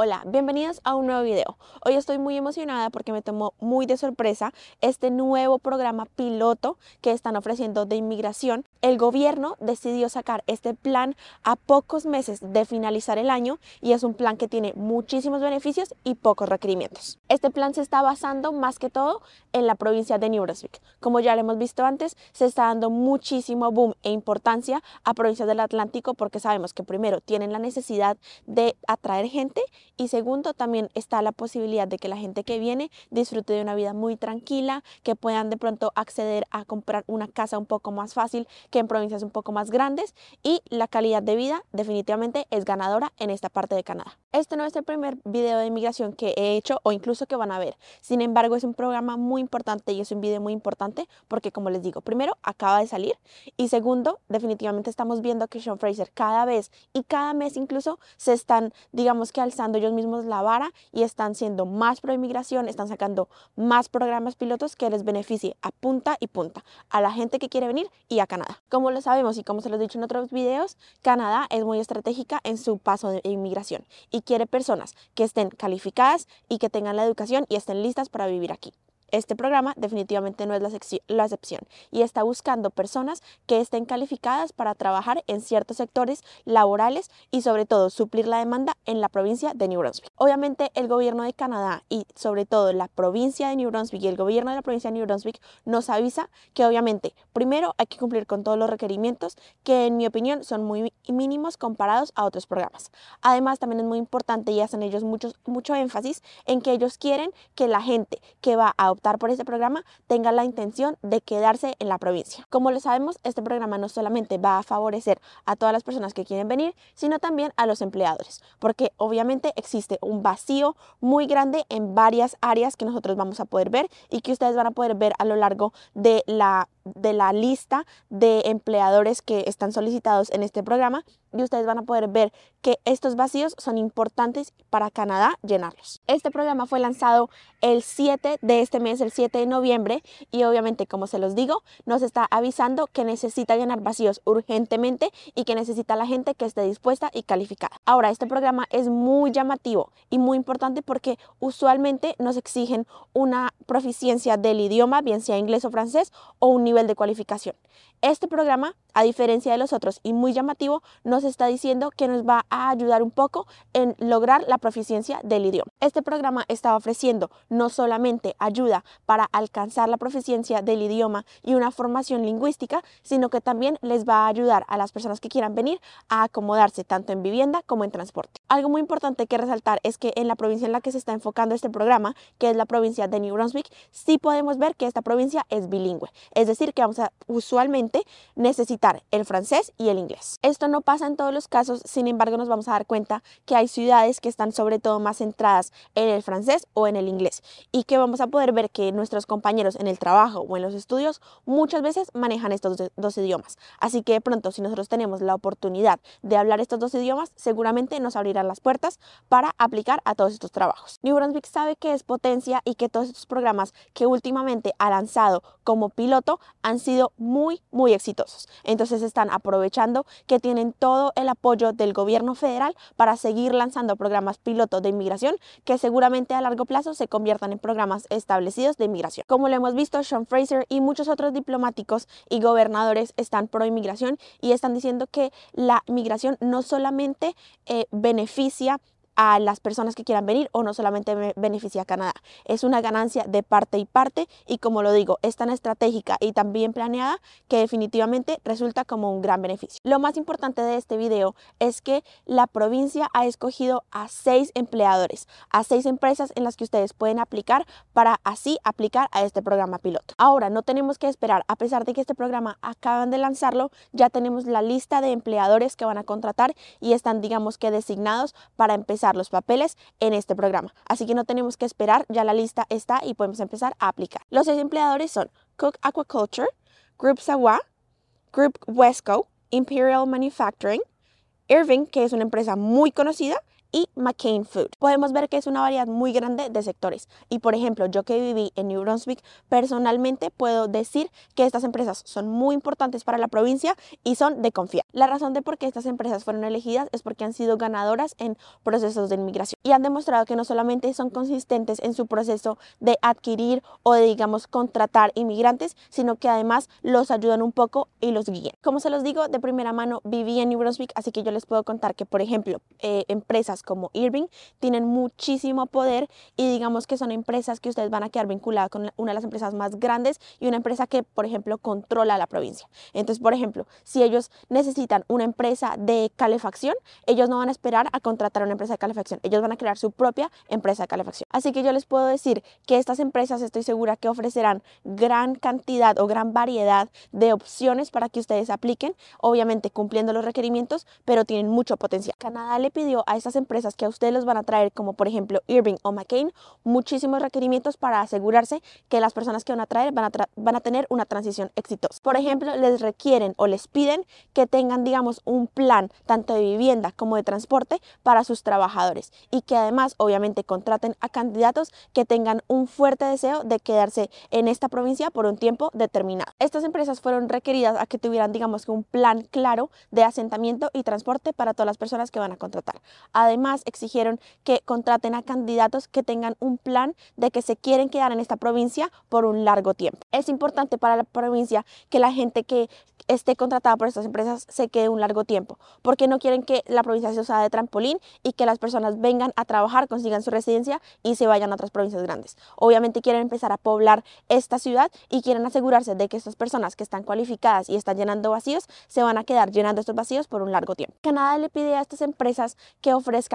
Hola, bienvenidos a un nuevo video. Hoy estoy muy emocionada porque me tomó muy de sorpresa este nuevo programa piloto que están ofreciendo de inmigración. El gobierno decidió sacar este plan a pocos meses de finalizar el año y es un plan que tiene muchísimos beneficios y pocos requerimientos. Este plan se está basando más que todo en la provincia de New Brunswick. Como ya lo hemos visto antes, se está dando muchísimo boom e importancia a provincias del Atlántico porque sabemos que primero tienen la necesidad de atraer gente y segundo, también está la posibilidad de que la gente que viene disfrute de una vida muy tranquila, que puedan de pronto acceder a comprar una casa un poco más fácil que en provincias un poco más grandes y la calidad de vida definitivamente es ganadora en esta parte de Canadá. Este no es el primer video de inmigración que he hecho o incluso que van a ver. Sin embargo, es un programa muy importante y es un video muy importante porque, como les digo, primero, acaba de salir y segundo, definitivamente estamos viendo que Sean Fraser cada vez y cada mes incluso se están, digamos que alzando ellos mismos la vara y están siendo más pro inmigración, están sacando más programas pilotos que les beneficie a punta y punta a la gente que quiere venir y a Canadá. Como lo sabemos y como se lo he dicho en otros videos, Canadá es muy estratégica en su paso de inmigración y quiere personas que estén calificadas y que tengan la educación y estén listas para vivir aquí. Este programa definitivamente no es la, excepción y está buscando personas que estén calificadas para trabajar en ciertos sectores laborales y sobre todo suplir la demanda en la provincia de New Brunswick. Obviamente el gobierno de Canadá y sobre todo la provincia de New Brunswick y el gobierno de la provincia de New Brunswick nos avisa que obviamente primero hay que cumplir con todos los requerimientos que en mi opinión son muy mínimos comparados a otros programas. Además también es muy importante y hacen ellos mucho, mucho énfasis en que ellos quieren que la gente que va a por este programa tenga la intención de quedarse en la provincia. Como lo sabemos, este programa no solamente va a favorecer a todas las personas que quieren venir, sino también a los empleadores, porque obviamente existe un vacío muy grande en varias áreas que nosotros vamos a poder ver y que ustedes van a poder ver a lo largo de la de la lista de empleadores que están solicitados en este programa y ustedes van a poder ver que estos vacíos son importantes para Canadá llenarlos. Este programa fue lanzado el 7 de este mes, el 7 de noviembre, y obviamente, como se los digo, nos está avisando que necesita llenar vacíos urgentemente y que necesita la gente que esté dispuesta y calificada. Ahora, este programa es muy llamativo y muy importante porque usualmente nos exigen una proficiencia del idioma, bien sea inglés o francés, o un nivel de cualificación. Este programa, a diferencia de los otros y muy llamativo, nos está diciendo que nos va a ayudar un poco en lograr la proficiencia del idioma. Este programa está ofreciendo no solamente ayuda para alcanzar la proficiencia del idioma y una formación lingüística, sino que también les va a ayudar a las personas que quieran venir a acomodarse tanto en vivienda como en transporte. Algo muy importante que resaltar es que en la provincia en la que se está enfocando este programa, que es la provincia de New Brunswick, sí podemos ver que esta provincia es bilingüe, es decir, que vamos a usualmente necesitar el francés y el inglés. Esto no pasa en todos los casos, sin embargo nos vamos a dar cuenta que hay ciudades que están sobre todo más centradas en el francés o en el inglés y que vamos a poder ver que nuestros compañeros en el trabajo o en los estudios muchas veces manejan estos dos idiomas. Así que de pronto si nosotros tenemos la oportunidad de hablar estos dos idiomas, seguramente nos abrirán las puertas para aplicar a todos estos trabajos. New Brunswick sabe que es potencia y que todos estos programas que últimamente ha lanzado como piloto han sido muy, muy exitosos. Entonces están aprovechando que tienen todo el apoyo del gobierno federal para seguir lanzando programas pilotos de inmigración que seguramente a largo plazo se conviertan en programas establecidos de inmigración. Como lo hemos visto, Sean Fraser y muchos otros diplomáticos y gobernadores están pro inmigración y están diciendo que la inmigración no solamente eh, beneficia a las personas que quieran venir o no solamente beneficia a Canadá. Es una ganancia de parte y parte y como lo digo, es tan estratégica y tan bien planeada que definitivamente resulta como un gran beneficio. Lo más importante de este video es que la provincia ha escogido a seis empleadores, a seis empresas en las que ustedes pueden aplicar para así aplicar a este programa piloto. Ahora, no tenemos que esperar, a pesar de que este programa acaban de lanzarlo, ya tenemos la lista de empleadores que van a contratar y están digamos que designados para empezar los papeles en este programa. Así que no tenemos que esperar, ya la lista está y podemos empezar a aplicar. Los seis empleadores son Cook Aquaculture, Group Sawa, Group Wesco, Imperial Manufacturing, Irving, que es una empresa muy conocida, y McCain Food. Podemos ver que es una variedad muy grande de sectores. Y por ejemplo, yo que viví en New Brunswick, personalmente puedo decir que estas empresas son muy importantes para la provincia y son de confiar. La razón de por qué estas empresas fueron elegidas es porque han sido ganadoras en procesos de inmigración y han demostrado que no solamente son consistentes en su proceso de adquirir o de, digamos, contratar inmigrantes, sino que además los ayudan un poco y los guían. Como se los digo, de primera mano viví en New Brunswick, así que yo les puedo contar que, por ejemplo, eh, empresas como Irving tienen muchísimo poder y digamos que son empresas que ustedes van a quedar vinculadas con una de las empresas más grandes y una empresa que, por ejemplo, controla la provincia. Entonces, por ejemplo, si ellos necesitan una empresa de calefacción, ellos no van a esperar a contratar una empresa de calefacción, ellos van a crear su propia empresa de calefacción. Así que yo les puedo decir que estas empresas estoy segura que ofrecerán gran cantidad o gran variedad de opciones para que ustedes apliquen, obviamente cumpliendo los requerimientos, pero tienen mucho potencial. Canadá le pidió a estas empresas que a ustedes los van a traer, como por ejemplo Irving o McCain, muchísimos requerimientos para asegurarse que las personas que van a traer van a, van a tener una transición exitosa. Por ejemplo, les requieren o les piden que tengan, digamos, un plan tanto de vivienda como de transporte para sus trabajadores y que además, obviamente, contraten a candidatos que tengan un fuerte deseo de quedarse en esta provincia por un tiempo determinado. Estas empresas fueron requeridas a que tuvieran, digamos, un plan claro de asentamiento y transporte para todas las personas que van a contratar. Además, exigieron que contraten a candidatos que tengan un plan de que se quieren quedar en esta provincia por un largo tiempo. Es importante para la provincia que la gente que esté contratada por estas empresas se quede un largo tiempo, porque no quieren que la provincia se use de trampolín y que las personas vengan a trabajar, consigan su residencia y se vayan a otras provincias grandes. Obviamente quieren empezar a poblar esta ciudad y quieren asegurarse de que estas personas que están cualificadas y están llenando vacíos se van a quedar llenando estos vacíos por un largo tiempo. Canadá le pide a estas empresas que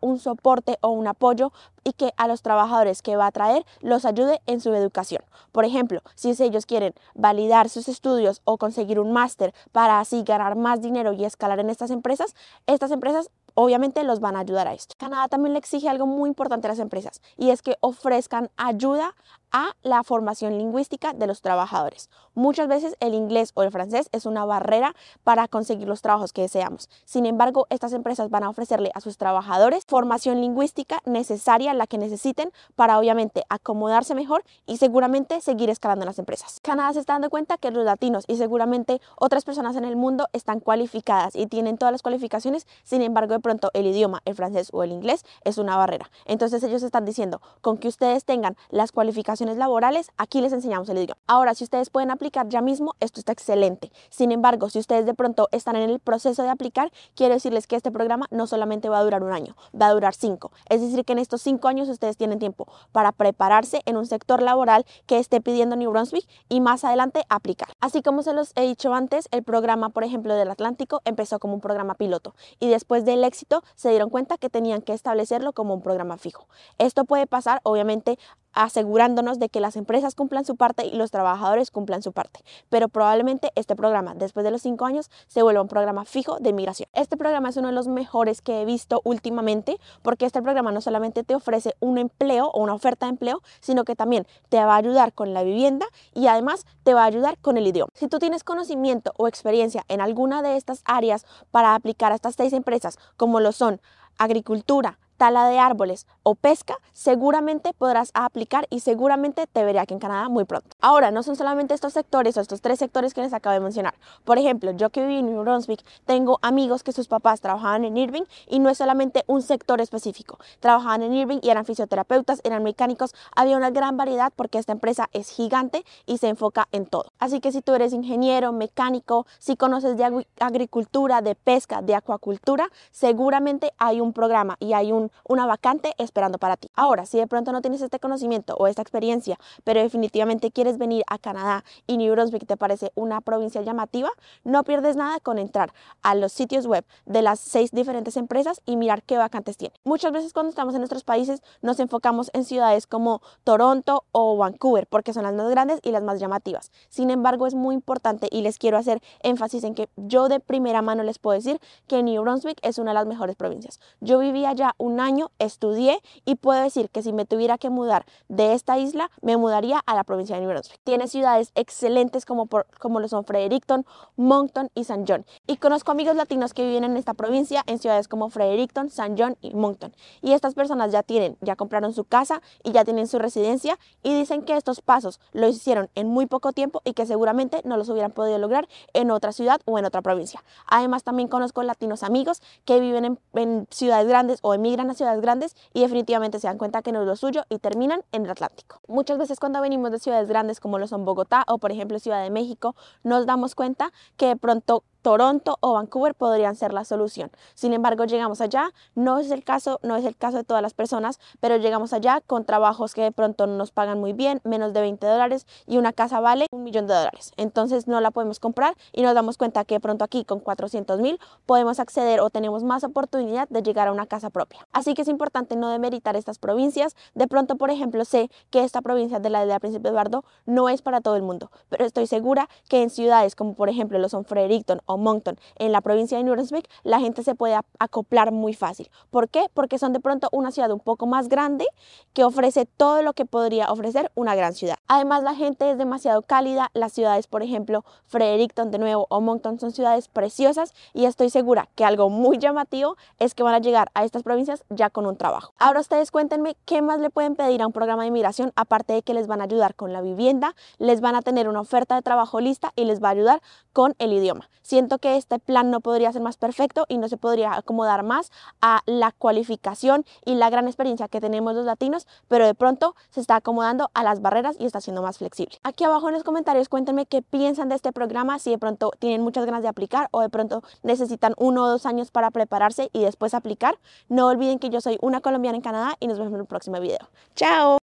un soporte o un apoyo y que a los trabajadores que va a traer los ayude en su educación. Por ejemplo, si ellos quieren validar sus estudios o conseguir un máster para así ganar más dinero y escalar en estas empresas, estas empresas obviamente los van a ayudar a esto. Canadá también le exige algo muy importante a las empresas y es que ofrezcan ayuda a la formación lingüística de los trabajadores. Muchas veces el inglés o el francés es una barrera para conseguir los trabajos que deseamos. Sin embargo, estas empresas van a ofrecerle a sus trabajadores formación lingüística necesaria, la que necesiten para obviamente acomodarse mejor y seguramente seguir escalando en las empresas. Canadá se está dando cuenta que los latinos y seguramente otras personas en el mundo están cualificadas y tienen todas las cualificaciones, sin embargo, de pronto el idioma, el francés o el inglés es una barrera. Entonces ellos están diciendo, con que ustedes tengan las cualificaciones laborales, aquí les enseñamos el idioma. Ahora, si ustedes pueden aplicar ya mismo, esto está excelente. Sin embargo, si ustedes de pronto están en el proceso de aplicar, quiero decirles que este programa no solamente va a durar un año, va a durar cinco. Es decir, que en estos cinco años ustedes tienen tiempo para prepararse en un sector laboral que esté pidiendo New Brunswick y más adelante aplicar. Así como se los he dicho antes, el programa, por ejemplo, del Atlántico empezó como un programa piloto y después del éxito se dieron cuenta que tenían que establecerlo como un programa fijo. Esto puede pasar, obviamente, asegurándonos de que las empresas cumplan su parte y los trabajadores cumplan su parte. Pero probablemente este programa, después de los cinco años, se vuelva un programa fijo de migración. Este programa es uno de los mejores que he visto últimamente porque este programa no solamente te ofrece un empleo o una oferta de empleo, sino que también te va a ayudar con la vivienda y además te va a ayudar con el idioma. Si tú tienes conocimiento o experiencia en alguna de estas áreas para aplicar a estas seis empresas, como lo son agricultura, tala de árboles o pesca, seguramente podrás aplicar y seguramente te veré aquí en Canadá muy pronto. Ahora, no son solamente estos sectores o estos tres sectores que les acabo de mencionar. Por ejemplo, yo que viví en New Brunswick, tengo amigos que sus papás trabajaban en Irving y no es solamente un sector específico. Trabajaban en Irving y eran fisioterapeutas, eran mecánicos, había una gran variedad porque esta empresa es gigante y se enfoca en todo. Así que si tú eres ingeniero, mecánico, si conoces de agricultura, de pesca, de acuacultura, seguramente hay un programa y hay un una vacante esperando para ti. Ahora, si de pronto no tienes este conocimiento o esta experiencia, pero definitivamente quieres venir a Canadá y New Brunswick te parece una provincia llamativa, no pierdes nada con entrar a los sitios web de las seis diferentes empresas y mirar qué vacantes tienen. Muchas veces cuando estamos en nuestros países nos enfocamos en ciudades como Toronto o Vancouver porque son las más grandes y las más llamativas. Sin embargo, es muy importante y les quiero hacer énfasis en que yo de primera mano les puedo decir que New Brunswick es una de las mejores provincias. Yo viví allá un un año, estudié y puedo decir que si me tuviera que mudar de esta isla, me mudaría a la provincia de New Brunswick. Tiene ciudades excelentes como, por, como lo son Fredericton, Moncton y San John. Y conozco amigos latinos que viven en esta provincia en ciudades como Fredericton, San John y Moncton. Y estas personas ya tienen, ya compraron su casa y ya tienen su residencia y dicen que estos pasos lo hicieron en muy poco tiempo y que seguramente no los hubieran podido lograr en otra ciudad o en otra provincia. Además también conozco latinos amigos que viven en, en ciudades grandes o emigran a ciudades grandes y definitivamente se dan cuenta que no es lo suyo y terminan en el Atlántico. Muchas veces cuando venimos de ciudades grandes como lo son Bogotá o por ejemplo Ciudad de México, nos damos cuenta que de pronto Toronto o Vancouver podrían ser la solución. Sin embargo, llegamos allá, no es el caso, no es el caso de todas las personas, pero llegamos allá con trabajos que de pronto no nos pagan muy bien, menos de 20 dólares y una casa vale un millón de dólares. Entonces no la podemos comprar y nos damos cuenta que de pronto aquí con 400 mil podemos acceder o tenemos más oportunidad de llegar a una casa propia. Así que es importante no demeritar estas provincias. De pronto, por ejemplo, sé que esta provincia de la isla Príncipe Eduardo no es para todo el mundo, pero estoy segura que en ciudades como por ejemplo lo son Fredericton o Moncton en la provincia de Brunswick, la gente se puede acoplar muy fácil. ¿Por qué? Porque son de pronto una ciudad un poco más grande que ofrece todo lo que podría ofrecer una gran ciudad. Además, la gente es demasiado cálida. Las ciudades, por ejemplo, Fredericton de nuevo o Moncton son ciudades preciosas y estoy segura que algo muy llamativo es que van a llegar a estas provincias ya con un trabajo. Ahora ustedes cuéntenme qué más le pueden pedir a un programa de inmigración aparte de que les van a ayudar con la vivienda, les van a tener una oferta de trabajo lista y les va a ayudar con el idioma. Siento que este plan no podría ser más perfecto y no se podría acomodar más a la cualificación y la gran experiencia que tenemos los latinos, pero de pronto se está acomodando a las barreras y está siendo más flexible. Aquí abajo en los comentarios cuéntenme qué piensan de este programa, si de pronto tienen muchas ganas de aplicar o de pronto necesitan uno o dos años para prepararse y después aplicar. No olviden que yo soy una colombiana en Canadá y nos vemos en el próximo video. ¡Chao!